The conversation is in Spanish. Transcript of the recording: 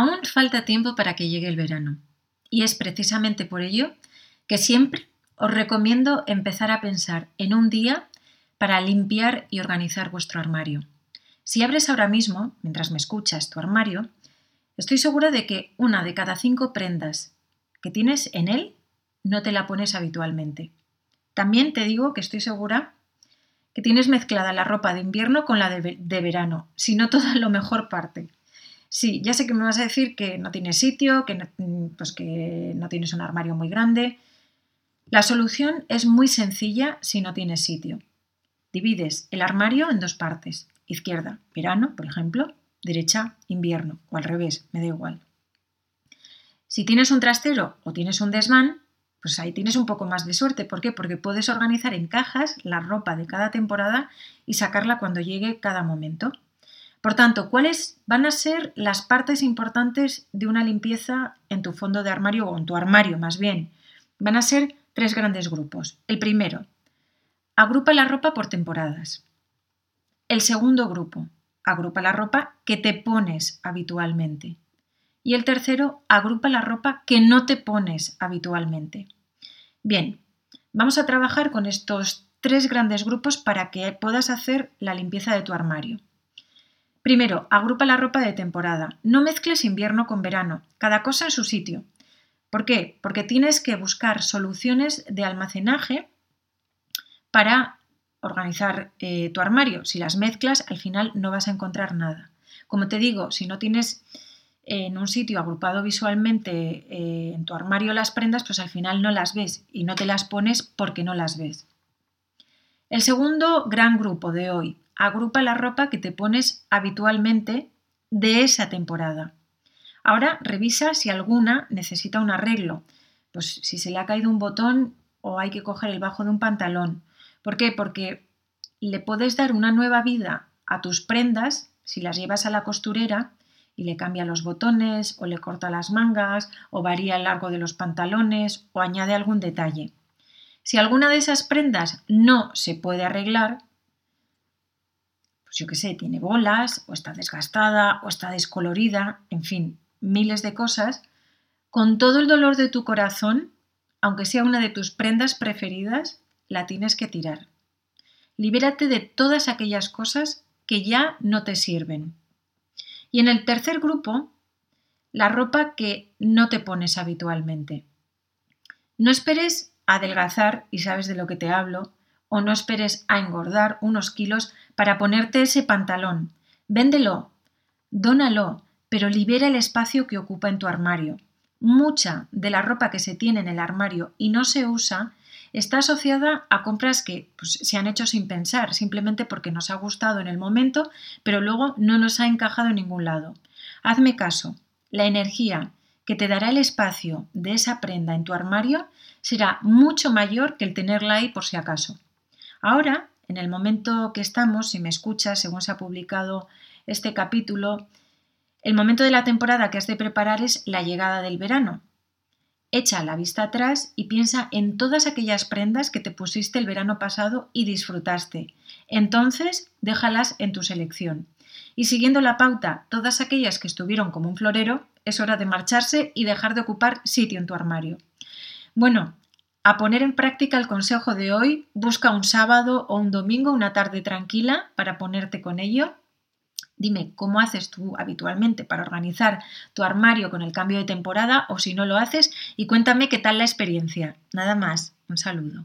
Aún falta tiempo para que llegue el verano y es precisamente por ello que siempre os recomiendo empezar a pensar en un día para limpiar y organizar vuestro armario. Si abres ahora mismo, mientras me escuchas, tu armario, estoy segura de que una de cada cinco prendas que tienes en él no te la pones habitualmente. También te digo que estoy segura que tienes mezclada la ropa de invierno con la de, verano, si no toda lo mejor parte. Sí, ya sé que me vas a decir que no tienes sitio, que no, pues que no tienes un armario muy grande. La solución es muy sencilla si no tienes sitio. Divides el armario en dos partes. Izquierda, verano, por ejemplo, derecha, invierno, o al revés, me da igual. Si tienes un trastero o tienes un desván, pues ahí tienes un poco más de suerte. ¿Por qué? Porque puedes organizar en cajas la ropa de cada temporada y sacarla cuando llegue cada momento. Por tanto, ¿cuáles van a ser las partes importantes de una limpieza en tu fondo de armario o en tu armario más bien? Van a ser tres grandes grupos. El primero, agrupa la ropa por temporadas. El segundo grupo, agrupa la ropa que te pones habitualmente. Y el tercero, agrupa la ropa que no te pones habitualmente. Bien, vamos a trabajar con estos tres grandes grupos para que puedas hacer la limpieza de tu armario. Primero, agrupa la ropa de temporada. No mezcles invierno con verano, cada cosa en su sitio. ¿Por qué? Porque tienes que buscar soluciones de almacenaje para organizar eh, tu armario. Si las mezclas, al final no vas a encontrar nada. Como te digo, si no tienes en un sitio agrupado visualmente eh, en tu armario las prendas, pues al final no las ves y no te las pones porque no las ves. El segundo gran grupo de hoy, agrupa la ropa que te pones habitualmente de esa temporada. Ahora revisa si alguna necesita un arreglo, pues si se le ha caído un botón o hay que coger el bajo de un pantalón. ¿Por qué? Porque le puedes dar una nueva vida a tus prendas si las llevas a la costurera y le cambia los botones o le corta las mangas o varía el largo de los pantalones o añade algún detalle. Si alguna de esas prendas no se puede arreglar, pues yo qué sé, tiene bolas, o está desgastada, o está descolorida, en fin, miles de cosas, con todo el dolor de tu corazón, aunque sea una de tus prendas preferidas, la tienes que tirar. Libérate de todas aquellas cosas que ya no te sirven. Y en el tercer grupo, la ropa que no te pones habitualmente. No esperes adelgazar, y sabes de lo que te hablo, o no esperes a engordar unos kilos para ponerte ese pantalón. Véndelo, dónalo, pero libera el espacio que ocupa en tu armario. Mucha de la ropa que se tiene en el armario y no se usa está asociada a compras que pues, se han hecho sin pensar, simplemente porque nos ha gustado en el momento, pero luego no nos ha encajado en ningún lado. Hazme caso, la energía que te dará el espacio de esa prenda en tu armario será mucho mayor que el tenerla ahí por si acaso. Ahora, en el momento que estamos, si me escuchas, según se ha publicado este capítulo, el momento de la temporada que has de preparar es la llegada del verano. Echa la vista atrás y piensa en todas aquellas prendas que te pusiste el verano pasado y disfrutaste. Entonces, déjalas en tu selección. Y siguiendo la pauta, todas aquellas que estuvieron como un florero, es hora de marcharse y dejar de ocupar sitio en tu armario. Bueno, a poner en práctica el consejo de hoy, busca un sábado o un domingo, una tarde tranquila para ponerte con ello. Dime cómo haces tú habitualmente para organizar tu armario con el cambio de temporada o si no lo haces y cuéntame qué tal la experiencia. Nada más, un saludo.